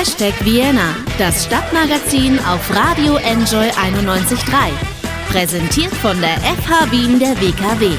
Hashtag Vienna, das Stadtmagazin auf Radio Enjoy 91.3. Präsentiert von der FH Wien der WKW.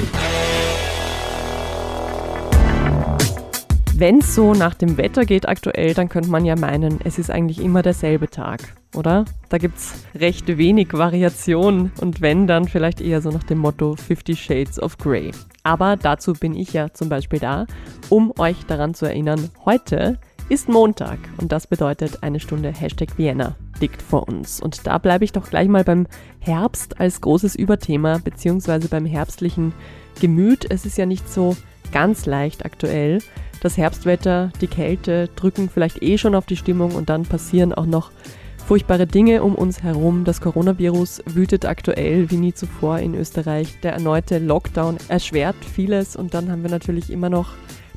Wenn es so nach dem Wetter geht aktuell, dann könnte man ja meinen, es ist eigentlich immer derselbe Tag, oder? Da gibt es recht wenig Variation und wenn, dann vielleicht eher so nach dem Motto 50 Shades of Grey. Aber dazu bin ich ja zum Beispiel da, um euch daran zu erinnern, heute ist Montag und das bedeutet eine Stunde Hashtag Vienna liegt vor uns. Und da bleibe ich doch gleich mal beim Herbst als großes Überthema, beziehungsweise beim herbstlichen Gemüt. Es ist ja nicht so ganz leicht aktuell. Das Herbstwetter, die Kälte drücken vielleicht eh schon auf die Stimmung und dann passieren auch noch furchtbare Dinge um uns herum. Das Coronavirus wütet aktuell wie nie zuvor in Österreich. Der erneute Lockdown erschwert vieles und dann haben wir natürlich immer noch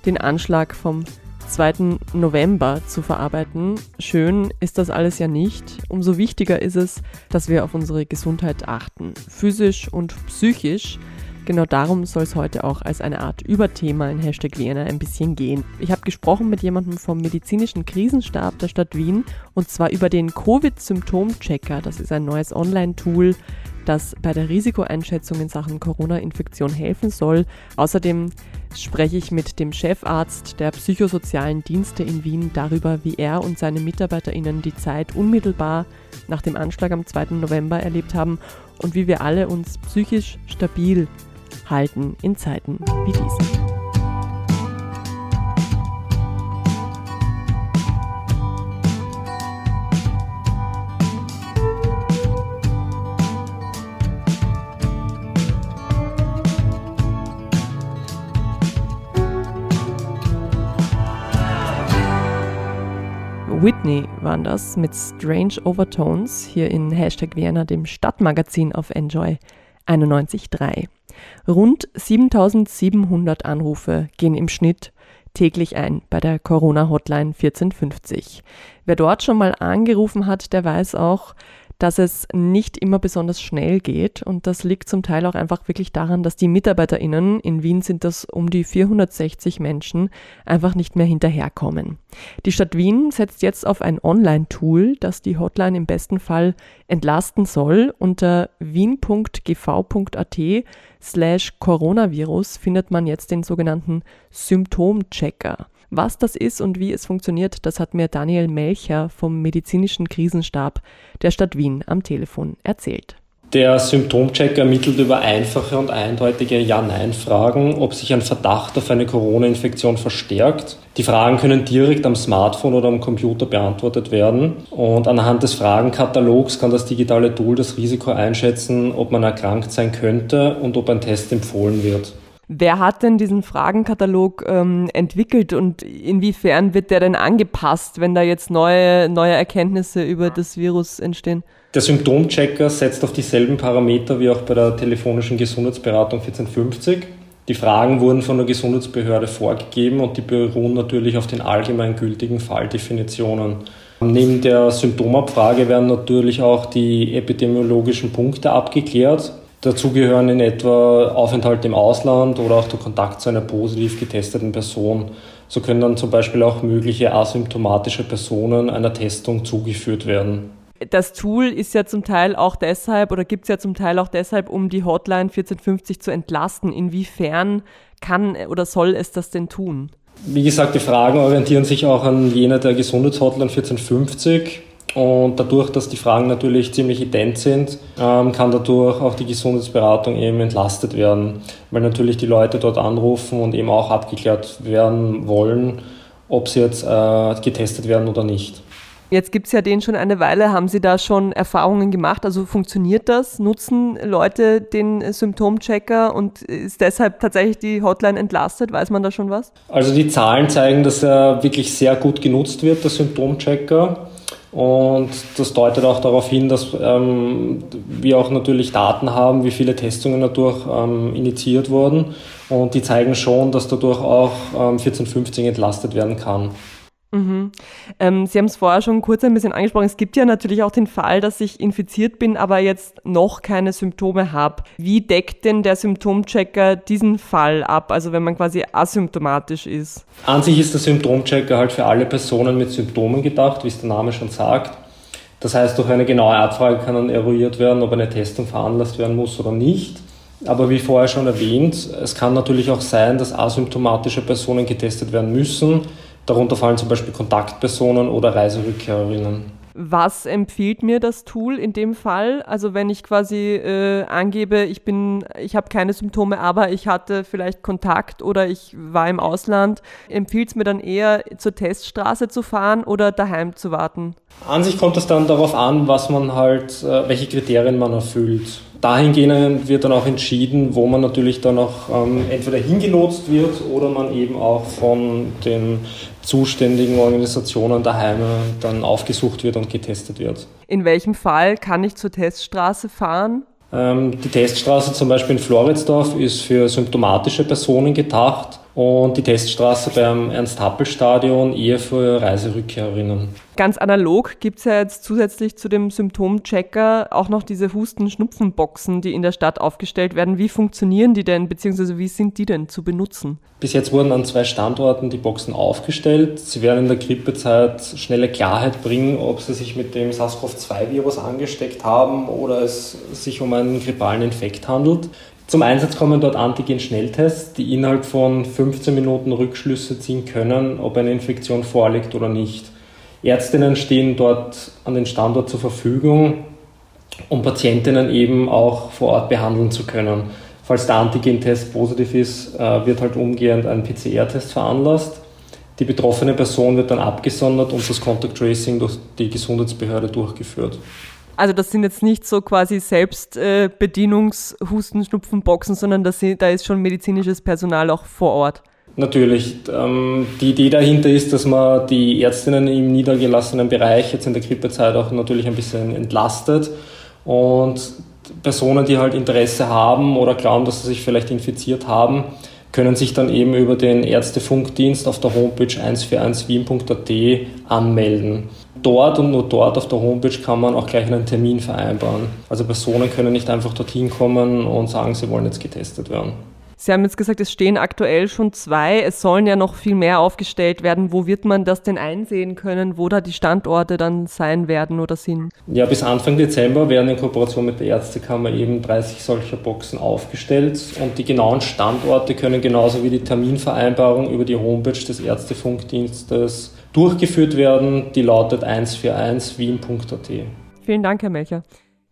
den Anschlag vom 2. November zu verarbeiten. Schön ist das alles ja nicht. Umso wichtiger ist es, dass wir auf unsere Gesundheit achten, physisch und psychisch. Genau darum soll es heute auch als eine Art Überthema in Hashtag Vienna ein bisschen gehen. Ich habe gesprochen mit jemandem vom medizinischen Krisenstab der Stadt Wien und zwar über den Covid-Symptom-Checker. Das ist ein neues Online-Tool, das bei der Risikoeinschätzung in Sachen Corona-Infektion helfen soll. Außerdem spreche ich mit dem Chefarzt der psychosozialen Dienste in Wien darüber, wie er und seine MitarbeiterInnen die Zeit unmittelbar nach dem Anschlag am 2. November erlebt haben und wie wir alle uns psychisch stabil halten in Zeiten wie diesen. Whitney waren das mit Strange Overtones hier in Hashtag Vienna, dem Stadtmagazin auf Enjoy 91.3. Rund 7700 Anrufe gehen im Schnitt täglich ein bei der Corona-Hotline 1450. Wer dort schon mal angerufen hat, der weiß auch, dass es nicht immer besonders schnell geht und das liegt zum Teil auch einfach wirklich daran, dass die Mitarbeiterinnen, in Wien sind das um die 460 Menschen, einfach nicht mehr hinterherkommen. Die Stadt Wien setzt jetzt auf ein Online-Tool, das die Hotline im besten Fall entlasten soll. Unter wien.gv.at slash Coronavirus findet man jetzt den sogenannten Symptomchecker. Was das ist und wie es funktioniert, das hat mir Daniel Melcher vom medizinischen Krisenstab der Stadt Wien am Telefon erzählt. Der Symptomcheck ermittelt über einfache und eindeutige Ja-Nein-Fragen, ob sich ein Verdacht auf eine Corona-Infektion verstärkt. Die Fragen können direkt am Smartphone oder am Computer beantwortet werden. Und anhand des Fragenkatalogs kann das digitale Tool das Risiko einschätzen, ob man erkrankt sein könnte und ob ein Test empfohlen wird. Wer hat denn diesen Fragenkatalog ähm, entwickelt und inwiefern wird der denn angepasst, wenn da jetzt neue, neue Erkenntnisse über das Virus entstehen? Der Symptomchecker setzt auf dieselben Parameter wie auch bei der telefonischen Gesundheitsberatung 1450. Die Fragen wurden von der Gesundheitsbehörde vorgegeben und die beruhen natürlich auf den allgemeingültigen Falldefinitionen. Neben der Symptomabfrage werden natürlich auch die epidemiologischen Punkte abgeklärt. Dazu gehören in etwa Aufenthalt im Ausland oder auch der Kontakt zu einer positiv getesteten Person. So können dann zum Beispiel auch mögliche asymptomatische Personen einer Testung zugeführt werden. Das Tool ist ja zum Teil auch deshalb oder gibt es ja zum Teil auch deshalb, um die Hotline 1450 zu entlasten. Inwiefern kann oder soll es das denn tun? Wie gesagt, die Fragen orientieren sich auch an jener der Gesundheitshotline 1450. Und dadurch, dass die Fragen natürlich ziemlich ident sind, ähm, kann dadurch auch die Gesundheitsberatung eben entlastet werden, weil natürlich die Leute dort anrufen und eben auch abgeklärt werden wollen, ob sie jetzt äh, getestet werden oder nicht. Jetzt gibt es ja den schon eine Weile. Haben Sie da schon Erfahrungen gemacht? Also funktioniert das? Nutzen Leute den Symptomchecker und ist deshalb tatsächlich die Hotline entlastet? Weiß man da schon was? Also die Zahlen zeigen, dass er wirklich sehr gut genutzt wird, der Symptomchecker. Und das deutet auch darauf hin, dass ähm, wir auch natürlich Daten haben, wie viele Testungen dadurch ähm, initiiert wurden. Und die zeigen schon, dass dadurch auch ähm, 1450 entlastet werden kann. Mhm. Ähm, Sie haben es vorher schon kurz ein bisschen angesprochen. Es gibt ja natürlich auch den Fall, dass ich infiziert bin, aber jetzt noch keine Symptome habe. Wie deckt denn der Symptomchecker diesen Fall ab, also wenn man quasi asymptomatisch ist? An sich ist der Symptomchecker halt für alle Personen mit Symptomen gedacht, wie es der Name schon sagt. Das heißt, durch eine genaue Abfrage kann dann eruiert werden, ob eine Testung veranlasst werden muss oder nicht. Aber wie vorher schon erwähnt, es kann natürlich auch sein, dass asymptomatische Personen getestet werden müssen Darunter fallen zum Beispiel Kontaktpersonen oder Reiserückkehrerinnen. Was empfiehlt mir das Tool in dem Fall? Also wenn ich quasi äh, angebe, ich bin, ich habe keine Symptome, aber ich hatte vielleicht Kontakt oder ich war im Ausland, empfiehlt es mir dann eher zur Teststraße zu fahren oder daheim zu warten? An sich kommt es dann darauf an, was man halt, äh, welche Kriterien man erfüllt dahingehend wird dann auch entschieden, wo man natürlich dann auch ähm, entweder hingelotst wird oder man eben auch von den zuständigen Organisationen daheim dann aufgesucht wird und getestet wird. In welchem Fall kann ich zur Teststraße fahren? Ähm, die Teststraße zum Beispiel in Floridsdorf ist für symptomatische Personen gedacht und die Teststraße beim Ernst-Happel-Stadion eher für Reiserückkehrerinnen. Ganz analog gibt es ja jetzt zusätzlich zu dem Symptomchecker auch noch diese Husten-Schnupfen-Boxen, die in der Stadt aufgestellt werden. Wie funktionieren die denn, beziehungsweise wie sind die denn zu benutzen? Bis jetzt wurden an zwei Standorten die Boxen aufgestellt. Sie werden in der Grippezeit schnelle Klarheit bringen, ob sie sich mit dem SARS-CoV-2-Virus angesteckt haben oder es sich um einen grippalen Infekt handelt. Zum Einsatz kommen dort Antigen-Schnelltests, die innerhalb von 15 Minuten Rückschlüsse ziehen können, ob eine Infektion vorliegt oder nicht. Ärztinnen stehen dort an den Standort zur Verfügung, um Patientinnen eben auch vor Ort behandeln zu können. Falls der Antigen-Test positiv ist, äh, wird halt umgehend ein PCR-Test veranlasst. Die betroffene Person wird dann abgesondert und das Contact Tracing durch die Gesundheitsbehörde durchgeführt. Also das sind jetzt nicht so quasi Selbstbedienungs-Husten-Schnupfen-Boxen, sondern das, da ist schon medizinisches Personal auch vor Ort. Natürlich. Ähm, die Idee dahinter ist, dass man die Ärztinnen im niedergelassenen Bereich jetzt in der Grippezeit auch natürlich ein bisschen entlastet und Personen, die halt Interesse haben oder glauben, dass sie sich vielleicht infiziert haben, können sich dann eben über den Ärztefunkdienst auf der Homepage 141wien.at anmelden dort und nur dort auf der Homepage kann man auch gleich einen Termin vereinbaren. Also Personen können nicht einfach dorthin kommen und sagen, sie wollen jetzt getestet werden. Sie haben jetzt gesagt, es stehen aktuell schon zwei. Es sollen ja noch viel mehr aufgestellt werden. Wo wird man das denn einsehen können, wo da die Standorte dann sein werden oder sind? Ja, bis Anfang Dezember werden in Kooperation mit der Ärztekammer eben 30 solcher Boxen aufgestellt und die genauen Standorte können genauso wie die Terminvereinbarung über die Homepage des Ärztefunkdienstes durchgeführt werden. Die lautet 141wien.at. Vielen Dank, Herr Melcher.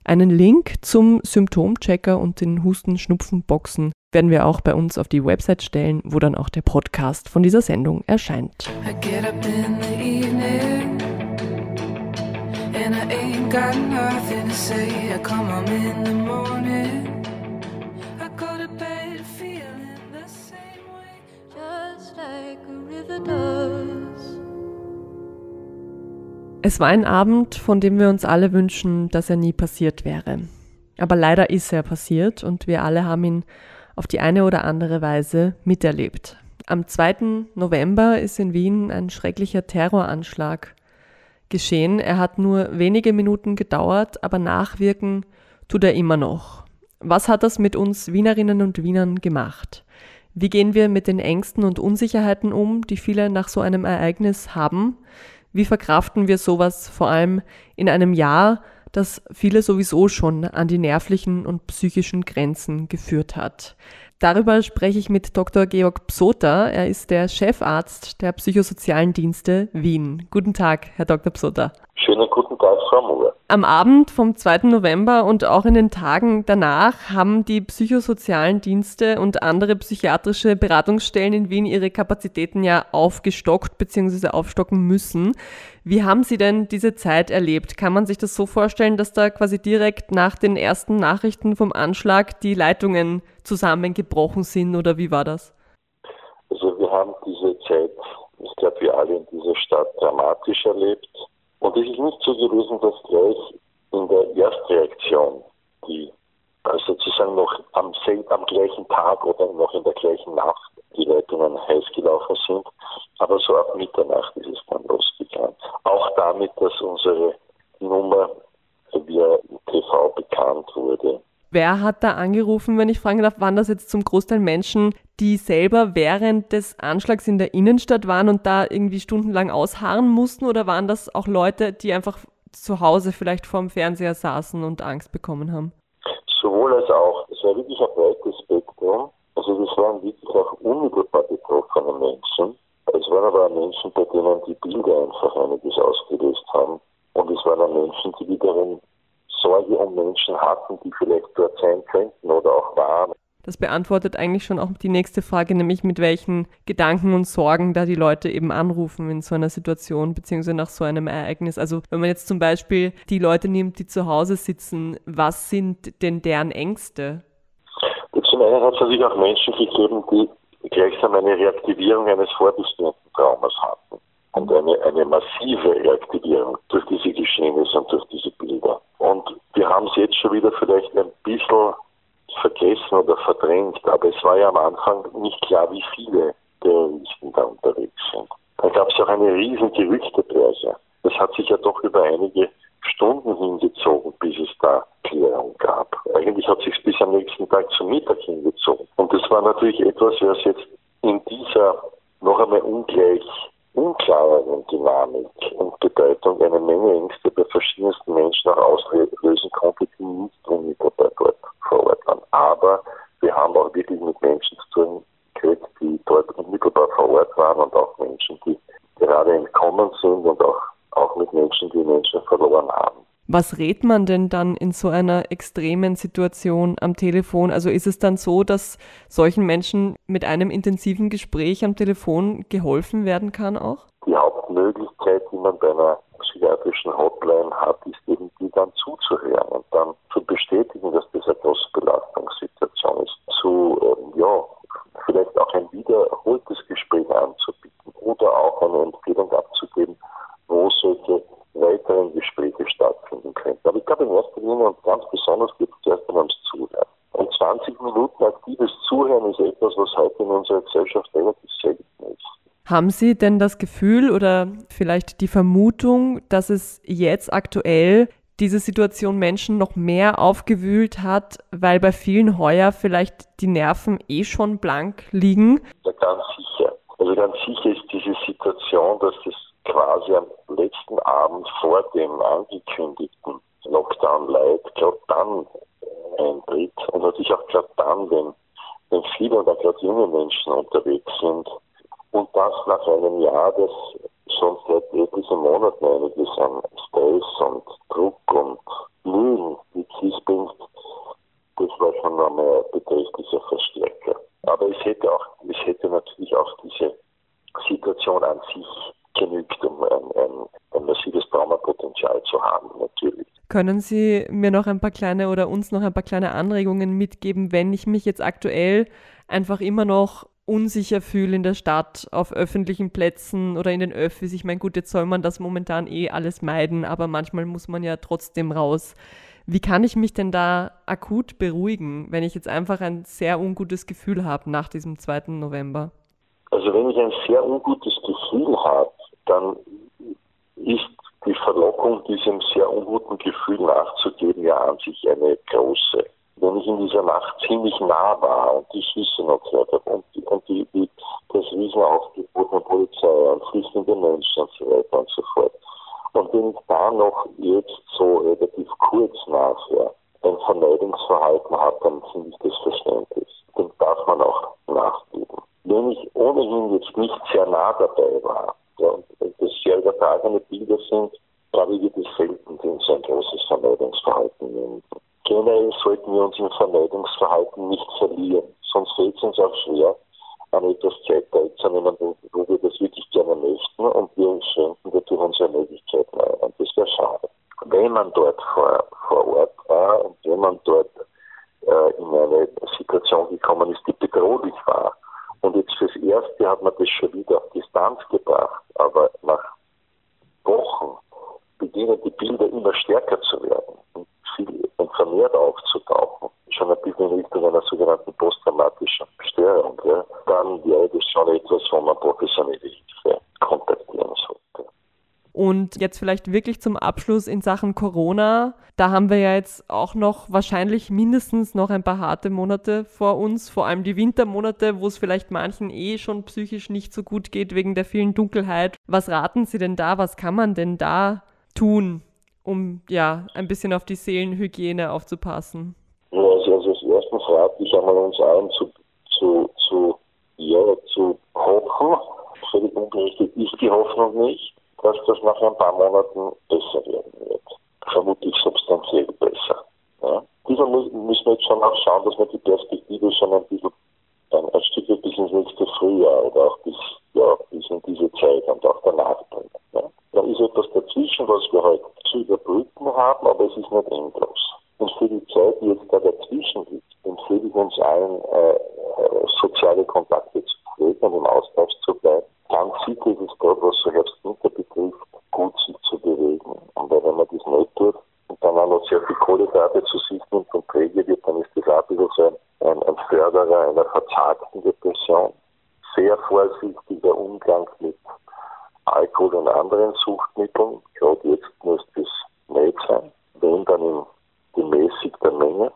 Einen Link zum Symptomchecker und den Husten-Schnupfen-Boxen werden wir auch bei uns auf die Website stellen, wo dann auch der Podcast von dieser Sendung erscheint. Just Es war ein Abend, von dem wir uns alle wünschen, dass er nie passiert wäre. Aber leider ist er passiert und wir alle haben ihn auf die eine oder andere Weise miterlebt. Am 2. November ist in Wien ein schrecklicher Terroranschlag geschehen. Er hat nur wenige Minuten gedauert, aber nachwirken tut er immer noch. Was hat das mit uns Wienerinnen und Wienern gemacht? Wie gehen wir mit den Ängsten und Unsicherheiten um, die viele nach so einem Ereignis haben? Wie verkraften wir sowas vor allem in einem Jahr, das viele sowieso schon an die nervlichen und psychischen Grenzen geführt hat? Darüber spreche ich mit Dr. Georg Psota. Er ist der Chefarzt der psychosozialen Dienste Wien. Guten Tag, Herr Dr. Psota. Schönen guten Tag, Frau Mohr. Am Abend vom 2. November und auch in den Tagen danach haben die psychosozialen Dienste und andere psychiatrische Beratungsstellen in Wien ihre Kapazitäten ja aufgestockt bzw. aufstocken müssen. Wie haben Sie denn diese Zeit erlebt? Kann man sich das so vorstellen, dass da quasi direkt nach den ersten Nachrichten vom Anschlag die Leitungen zusammengebrochen sind oder wie war das? Also wir haben diese Zeit, ich glaube, wir alle in dieser Stadt dramatisch erlebt. Und es ist nicht so gewesen, dass gleich in der Erstreaktion, die also sozusagen noch am, am gleichen Tag oder noch in der gleichen Nacht die Leitungen heiß gelaufen sind. Aber so ab Mitternacht ist es dann losgegangen. Auch damit, dass unsere Nummer via TV bekannt wurde. Wer hat da angerufen, wenn ich fragen darf, waren das jetzt zum Großteil Menschen, die selber während des Anschlags in der Innenstadt waren und da irgendwie stundenlang ausharren mussten oder waren das auch Leute, die einfach zu Hause vielleicht vorm Fernseher saßen und Angst bekommen haben? Sowohl als auch. Es war wirklich ein breites Spektrum. Also das waren wirklich auch unmittelbar betroffene Menschen. Es waren aber auch Menschen, bei denen die Bilder einfach einiges ausgelöst haben. Und es waren auch Menschen, die wiederum Sorge um Menschen hatten, die vielleicht dort sein könnten oder auch waren. Das beantwortet eigentlich schon auch die nächste Frage, nämlich mit welchen Gedanken und Sorgen da die Leute eben anrufen in so einer Situation, beziehungsweise nach so einem Ereignis. Also wenn man jetzt zum Beispiel die Leute nimmt, die zu Hause sitzen, was sind denn deren Ängste? Zum einen hat es natürlich auch Menschen gegeben, die gleichsam eine Reaktivierung eines vorbestehenden Traumas hatten und eine, eine massive Reaktivierung durch diese Geschehnisse und durch diese Bilder. Und wir haben es jetzt schon wieder vielleicht ein bisschen vergessen oder verdrängt, aber es war ja am Anfang nicht klar, wie viele Terroristen da unterwegs sind. Da gab es auch eine riesen Gerüchtepresse. Das hat sich ja doch über einige Stunden hingezogen, bis es da Klärung gab. Eigentlich hat sich bis am nächsten Tag zum Mittag hingezogen. Und das war natürlich etwas, was jetzt in dieser noch einmal ungleich unklareren Dynamik und Bedeutung eine Menge Ängste bei verschiedensten Menschen auch auslösen konnte, die nicht unmittelbar dort vor Ort waren. Aber wir haben auch wirklich mit Menschen zu tun gekriegt, die dort unmittelbar vor Ort waren und auch Menschen, die gerade entkommen sind und auch, auch mit Menschen, die Menschen verloren haben. Was rät man denn dann in so einer extremen Situation am Telefon? Also ist es dann so, dass solchen Menschen mit einem intensiven Gespräch am Telefon geholfen werden kann auch? Die Hauptmöglichkeit, die man bei einer psychiatrischen Hotline hat, ist eben die dann zuzuhören und dann zu bestätigen, dass das eine große Belastungssituation ist. Zu, äh, ja, vielleicht auch ein wiederholtes Gespräch anzubieten oder auch eine Empfehlung abzugeben, wo solche weiteren Gespräche stattfinden könnten. Aber ich glaube, in erster Linie und ganz besonders geht es zuerst einmal ums Zuhören. Und 20 Minuten aktives Zuhören ist etwas, was heute in unserer Gesellschaft relativ selten ist. Haben Sie denn das Gefühl oder vielleicht die Vermutung, dass es jetzt aktuell diese Situation Menschen noch mehr aufgewühlt hat, weil bei vielen heuer vielleicht die Nerven eh schon blank liegen? Ja, ganz sicher. Also ganz sicher ist diese Situation, dass das quasi am letzten Abend vor dem angekündigten Lockdown Light, gerade dann eintritt und natürlich auch gerade dann, wenn, wenn viele und auch gerade junge Menschen unterwegs sind und das nach einem Jahr, das schon seit etlichen Monaten einiges an Stress und Druck und Mühen mit sich bringt, das war schon einmal ein beträchtlicher Verstärker. Aber es hätte auch, es hätte natürlich auch diese Situation an sich genügt, um ein, ein, ein massives Traumapotenzial zu haben, natürlich. Können Sie mir noch ein paar kleine oder uns noch ein paar kleine Anregungen mitgeben, wenn ich mich jetzt aktuell einfach immer noch unsicher fühle in der Stadt, auf öffentlichen Plätzen oder in den Öffis. Ich meine, gut, jetzt soll man das momentan eh alles meiden, aber manchmal muss man ja trotzdem raus. Wie kann ich mich denn da akut beruhigen, wenn ich jetzt einfach ein sehr ungutes Gefühl habe nach diesem 2. November? Also wenn ich ein sehr ungutes Gefühl habe, dann ist die Verlockung, diesem sehr unguten Gefühl nachzugeben, ja an sich eine große. Wenn ich in dieser Nacht ziemlich nah war und die Schüsse noch gehört habe und, und die, die, das Riesenaufgebot der Polizei und flüchtende Menschen und so weiter und so fort. Und wenn ich da noch jetzt so relativ kurz nachher ein Vermeidungsverhalten habe, dann finde ich das verständlich. Dem darf man auch nachgeben. Wenn ich ohnehin jetzt nicht sehr nah dabei war, ja, das sehr übertragene Bilder sind, glaube ich, wird es selten so ein großes Vermeidungsverhalten nehmen. Generell sollten wir uns im Vermeidungsverhalten nicht verlieren, sonst fällt es uns auch schwer, an etwas Zeit teilzunehmen, wo wir das wirklich gerne möchten und wir schränken dadurch unsere Möglichkeiten ein. Und das wäre schade. Wenn man dort vor, vor Ort war und wenn man dort äh, in eine Situation gekommen ist, die bedrohlich war, und jetzt fürs Erste hat man das schon wieder auf Distanz gebracht. Aber nach Wochen beginnen die Bilder immer stärker zu werden und, viel, und vermehrt aufzutauchen. Schon ein bisschen in Richtung einer sogenannten posttraumatischen Störung. Ja. Dann wäre das schon etwas, wo man professionelle Hilfe Und jetzt vielleicht wirklich zum Abschluss in Sachen Corona. Da haben wir ja jetzt auch noch wahrscheinlich mindestens noch ein paar harte Monate vor uns, vor allem die Wintermonate, wo es vielleicht manchen eh schon psychisch nicht so gut geht wegen der vielen Dunkelheit. Was raten Sie denn da? Was kann man denn da tun, um ja ein bisschen auf die Seelenhygiene aufzupassen? Ja, also, also als erstens rate ich einmal uns allen zu, zu, zu, ja, zu hoffen. Völlig unberechtigt ist die Hoffnung nicht dass das nach ein paar Monaten besser werden wird. Vermutlich substanziell besser. Ja. Dieser müssen wir jetzt schon auch schauen, dass wir die Perspektive schon ein bisschen, ein, Stück bis ins nächste Frühjahr oder auch bis, ja, bis in diese Zeit und auch danach bringen. Ja. Da ist etwas dazwischen, was wir heute zu überbrücken haben, aber es ist nicht endlos. Und für die Zeit, die jetzt da dazwischen liegt, empfehle ich uns allen, äh, soziale Kontakte zu pflegen und im Austausch zu bleiben. Ganz sicher ist es dort, was so Herbst-Winter betrifft, gut sich zu bewegen. Und wenn man das nicht tut und dann auch noch sehr viel Kohlenhydrate zu sich nimmt und träge wird, dann ist das auch ein bisschen so ein, ein Förderer einer verzagten Depression. Sehr vorsichtiger Umgang mit Alkohol und anderen Suchtmitteln. Gerade jetzt muss das nicht sein. Wenn, dann in gemäßigter Menge.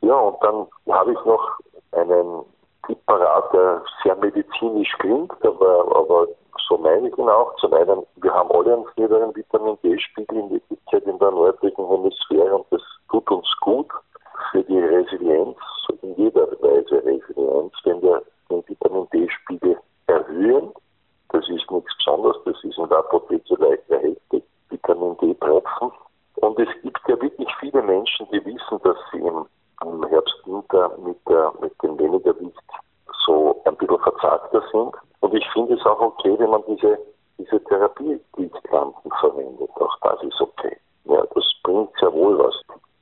Ja, und dann habe ich noch einen Tipp parat, der sehr medizinisch klingt, aber, aber so meine ich ihn auch. Zum einen, wir haben alle einen niederen Vitamin D-Spiegel in Wirklichkeit in der nördlichen Hemisphäre und das tut uns gut für die Resilienz, in jeder Weise Resilienz, wenn wir den Vitamin D-Spiegel erhöhen. Das ist nichts Besonderes, das ist in der Apotheke leicht erhältlich. Vitamin D-Tropfen. Und es gibt ja wirklich viele Menschen, die wissen, dass sie im, im Herbst, Winter mit, der, mit dem weniger Gewicht so ein bisschen verzagter sind. Und ich finde es auch okay, wenn man diese, diese Therapie-Gliedkrampen verwendet. Auch das ist okay. Ja, das bringt sehr wohl was.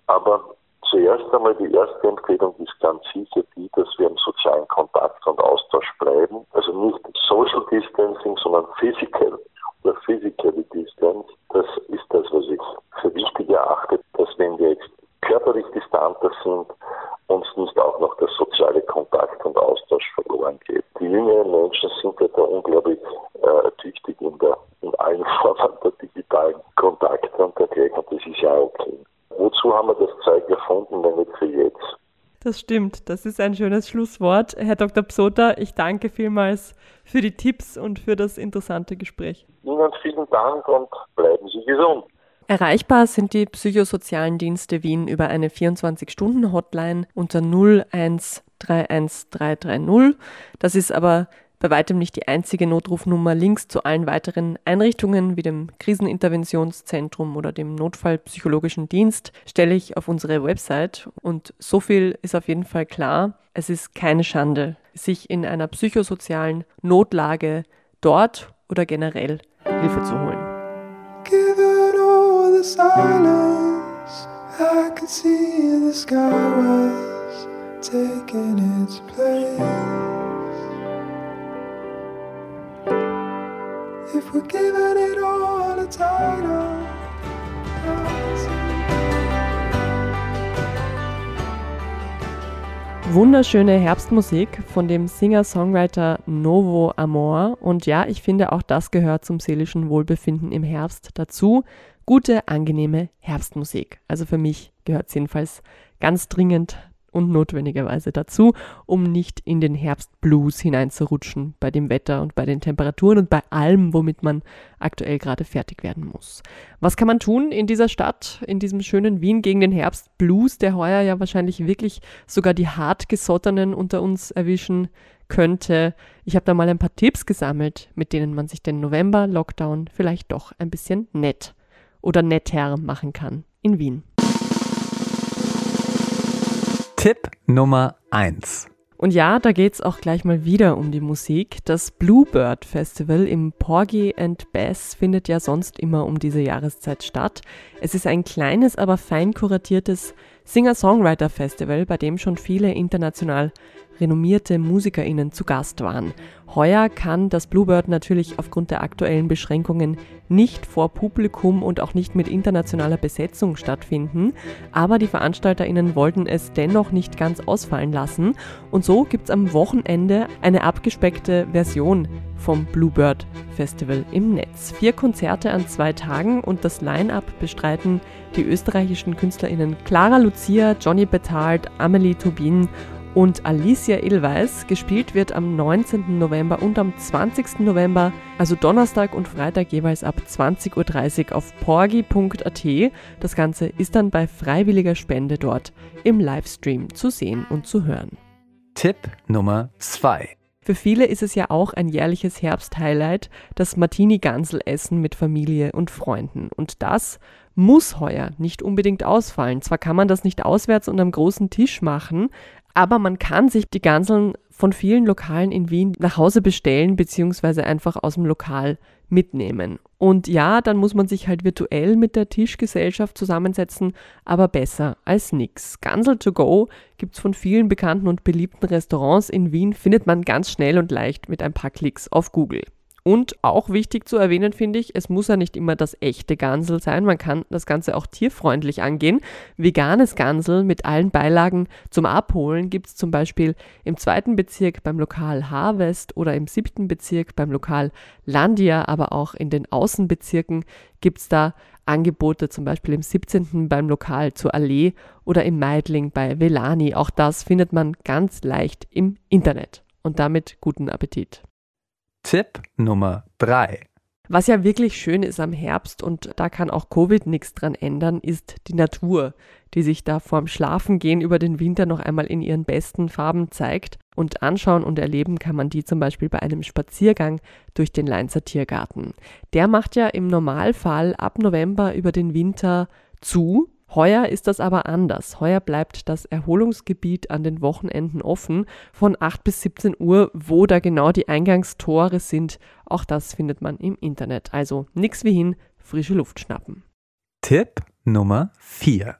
Aber zuerst einmal die erste Empfehlung ist ganz sicher die, dass wir im sozialen Kontakt und Austausch bleiben. Also nicht Social Distancing, sondern Physical oder Physically Distance. Das ist das, was ich für wichtig erachte, dass wenn wir jetzt körperlich distanter sind, uns nicht auch noch der soziale Kontakt und Austausch verloren geht. Die jüngeren Menschen sind ja da unglaublich äh, tüchtig in, der, in allen Formen der digitalen Kontakte und dergleichen. Das ist ja okay. Wozu haben wir das Zeug erfunden, wenn nicht für jetzt? Das stimmt, das ist ein schönes Schlusswort. Herr Dr. Psota, ich danke vielmals für die Tipps und für das interessante Gespräch. Ihnen vielen Dank und bleiben Sie gesund. Erreichbar sind die psychosozialen Dienste Wien über eine 24-Stunden-Hotline unter 0131330. Das ist aber bei weitem nicht die einzige Notrufnummer. Links zu allen weiteren Einrichtungen wie dem Kriseninterventionszentrum oder dem Notfallpsychologischen Dienst stelle ich auf unsere Website. Und so viel ist auf jeden Fall klar. Es ist keine Schande, sich in einer psychosozialen Notlage dort oder generell Hilfe zu holen. taking its place. We're giving it all a title, Wunderschöne Herbstmusik von dem Singer-Songwriter Novo Amor. Und ja, ich finde, auch das gehört zum seelischen Wohlbefinden im Herbst dazu gute, angenehme Herbstmusik. Also für mich gehört es jedenfalls ganz dringend und notwendigerweise dazu, um nicht in den Herbstblues hineinzurutschen bei dem Wetter und bei den Temperaturen und bei allem, womit man aktuell gerade fertig werden muss. Was kann man tun in dieser Stadt, in diesem schönen Wien gegen den Herbstblues, der heuer ja wahrscheinlich wirklich sogar die hartgesottenen unter uns erwischen könnte? Ich habe da mal ein paar Tipps gesammelt, mit denen man sich den November-Lockdown vielleicht doch ein bisschen nett oder netter machen kann in Wien. Tipp Nummer 1. Und ja, da geht es auch gleich mal wieder um die Musik. Das Bluebird Festival im Porgy and Bess findet ja sonst immer um diese Jahreszeit statt. Es ist ein kleines, aber fein kuratiertes Singer-Songwriter-Festival, bei dem schon viele international renommierte MusikerInnen zu Gast waren. Heuer kann das Bluebird natürlich aufgrund der aktuellen Beschränkungen nicht vor Publikum und auch nicht mit internationaler Besetzung stattfinden, aber die VeranstalterInnen wollten es dennoch nicht ganz ausfallen lassen und so gibt es am Wochenende eine abgespeckte Version vom Bluebird Festival im Netz. Vier Konzerte an zwei Tagen und das Line-up bestreiten die österreichischen KünstlerInnen Clara Lucia, Johnny Betald, Amelie Tobin und Alicia Ilweis. Gespielt wird am 19. November und am 20. November, also Donnerstag und Freitag jeweils ab 20.30 Uhr auf porgi.at. Das Ganze ist dann bei freiwilliger Spende dort im Livestream zu sehen und zu hören. Tipp Nummer 2 für viele ist es ja auch ein jährliches Herbsthighlight, das Martini-Gansel-Essen mit Familie und Freunden. Und das muss heuer nicht unbedingt ausfallen. Zwar kann man das nicht auswärts und am großen Tisch machen, aber man kann sich die Ganseln von vielen Lokalen in Wien nach Hause bestellen, beziehungsweise einfach aus dem Lokal mitnehmen. Und ja, dann muss man sich halt virtuell mit der Tischgesellschaft zusammensetzen, aber besser als nix. Gansel to go gibt's von vielen bekannten und beliebten Restaurants in Wien, findet man ganz schnell und leicht mit ein paar Klicks auf Google. Und auch wichtig zu erwähnen finde ich, es muss ja nicht immer das echte Gansel sein. Man kann das Ganze auch tierfreundlich angehen. Veganes Gansel mit allen Beilagen zum Abholen gibt es zum Beispiel im zweiten Bezirk beim Lokal Harvest oder im siebten Bezirk beim Lokal Landia, aber auch in den Außenbezirken gibt es da Angebote, zum Beispiel im 17. beim Lokal zur Allee oder im Meidling bei Velani. Auch das findet man ganz leicht im Internet. Und damit guten Appetit. Tipp Nummer 3. Was ja wirklich schön ist am Herbst und da kann auch Covid nichts dran ändern, ist die Natur, die sich da vorm Schlafengehen über den Winter noch einmal in ihren besten Farben zeigt. Und anschauen und erleben kann man die zum Beispiel bei einem Spaziergang durch den Leinzer Tiergarten. Der macht ja im Normalfall ab November über den Winter zu, Heuer ist das aber anders. Heuer bleibt das Erholungsgebiet an den Wochenenden offen von 8 bis 17 Uhr, wo da genau die Eingangstore sind. Auch das findet man im Internet. Also nix wie hin, frische Luft schnappen. Tipp Nummer 4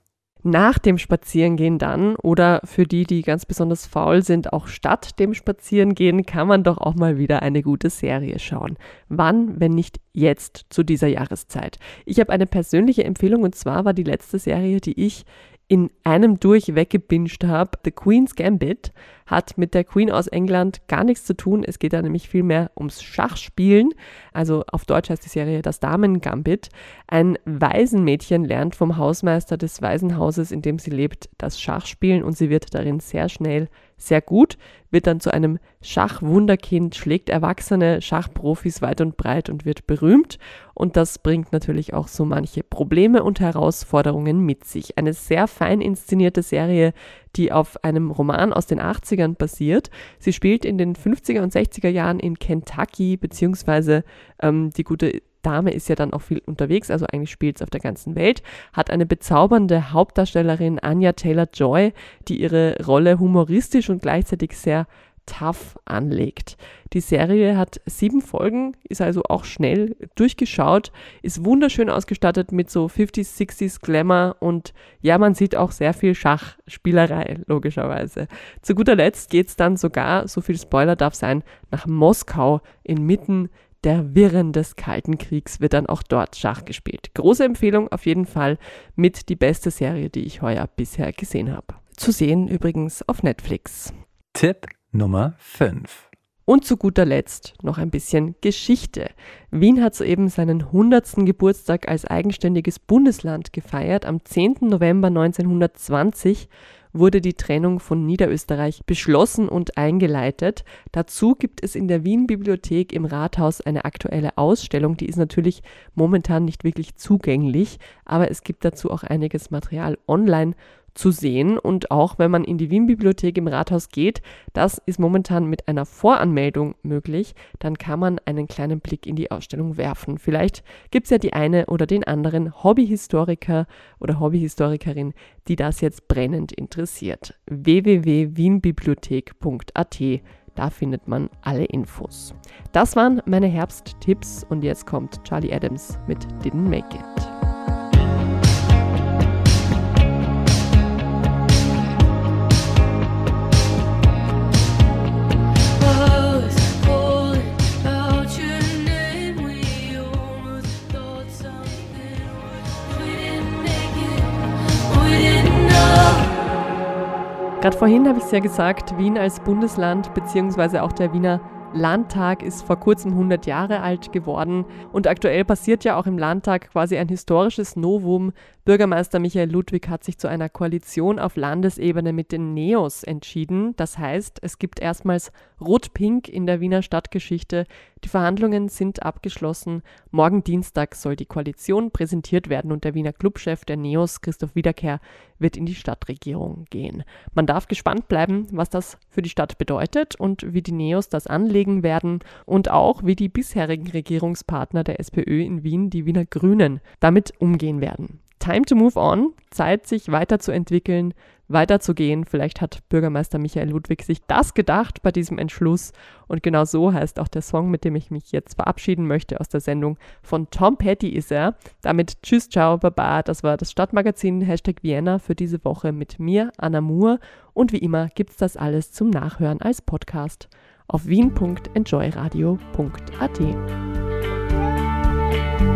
nach dem Spazierengehen dann oder für die, die ganz besonders faul sind, auch statt dem Spazierengehen, kann man doch auch mal wieder eine gute Serie schauen. Wann, wenn nicht jetzt zu dieser Jahreszeit? Ich habe eine persönliche Empfehlung und zwar war die letzte Serie, die ich in einem durch weggebinged habe. The Queen's Gambit hat mit der Queen aus England gar nichts zu tun. Es geht da nämlich vielmehr ums Schachspielen. Also auf Deutsch heißt die Serie Das Damen Gambit. Ein Waisenmädchen lernt vom Hausmeister des Waisenhauses, in dem sie lebt, das Schachspielen und sie wird darin sehr schnell sehr gut, wird dann zu einem Schachwunderkind, schlägt erwachsene Schachprofis weit und breit und wird berühmt. Und das bringt natürlich auch so manche Probleme und Herausforderungen mit sich. Eine sehr fein inszenierte Serie, die auf einem Roman aus den 80ern basiert. Sie spielt in den 50er und 60er Jahren in Kentucky, beziehungsweise ähm, die gute Dame ist ja dann auch viel unterwegs, also eigentlich spielt es auf der ganzen Welt, hat eine bezaubernde Hauptdarstellerin Anya Taylor-Joy, die ihre Rolle humoristisch und gleichzeitig sehr tough anlegt. Die Serie hat sieben Folgen, ist also auch schnell durchgeschaut, ist wunderschön ausgestattet mit so 50s, 60s Glamour und ja, man sieht auch sehr viel Schachspielerei, logischerweise. Zu guter Letzt geht es dann sogar, so viel Spoiler darf sein, nach Moskau inmitten der Wirren des Kalten Kriegs wird dann auch dort Schach gespielt. Große Empfehlung auf jeden Fall mit die beste Serie, die ich heuer bisher gesehen habe. Zu sehen übrigens auf Netflix. Tipp Nummer 5. Und zu guter Letzt noch ein bisschen Geschichte. Wien hat soeben seinen 100. Geburtstag als eigenständiges Bundesland gefeiert. Am 10. November 1920 wurde die Trennung von Niederösterreich beschlossen und eingeleitet. Dazu gibt es in der Wien-Bibliothek im Rathaus eine aktuelle Ausstellung. Die ist natürlich momentan nicht wirklich zugänglich, aber es gibt dazu auch einiges Material online zu sehen. Und auch wenn man in die Wien-Bibliothek im Rathaus geht, das ist momentan mit einer Voranmeldung möglich, dann kann man einen kleinen Blick in die Ausstellung werfen. Vielleicht gibt es ja die eine oder den anderen Hobbyhistoriker oder Hobbyhistorikerin, die das jetzt brennend interessiert. www.wienbibliothek.at da findet man alle Infos. Das waren meine Herbsttipps und jetzt kommt Charlie Adams mit Didn't Make It. Gerade vorhin habe ich es ja gesagt, Wien als Bundesland bzw. auch der Wiener Landtag ist vor kurzem 100 Jahre alt geworden und aktuell passiert ja auch im Landtag quasi ein historisches Novum. Bürgermeister Michael Ludwig hat sich zu einer Koalition auf Landesebene mit den Neos entschieden. Das heißt, es gibt erstmals Rot-Pink in der Wiener Stadtgeschichte. Die Verhandlungen sind abgeschlossen. Morgen Dienstag soll die Koalition präsentiert werden und der Wiener Clubchef der Neos, Christoph Wiederkehr, wird in die Stadtregierung gehen. Man darf gespannt bleiben, was das für die Stadt bedeutet und wie die Neos das anlegen werden und auch wie die bisherigen Regierungspartner der SPÖ in Wien, die Wiener Grünen, damit umgehen werden. Time to move on, Zeit, sich weiterzuentwickeln, weiterzugehen. Vielleicht hat Bürgermeister Michael Ludwig sich das gedacht bei diesem Entschluss. Und genau so heißt auch der Song, mit dem ich mich jetzt verabschieden möchte aus der Sendung. Von Tom Petty ist er. Damit Tschüss, ciao, baba. Das war das Stadtmagazin Hashtag Vienna für diese Woche mit mir, Anna Moore. Und wie immer gibt es das alles zum Nachhören als Podcast auf wien.enjoyradio.at.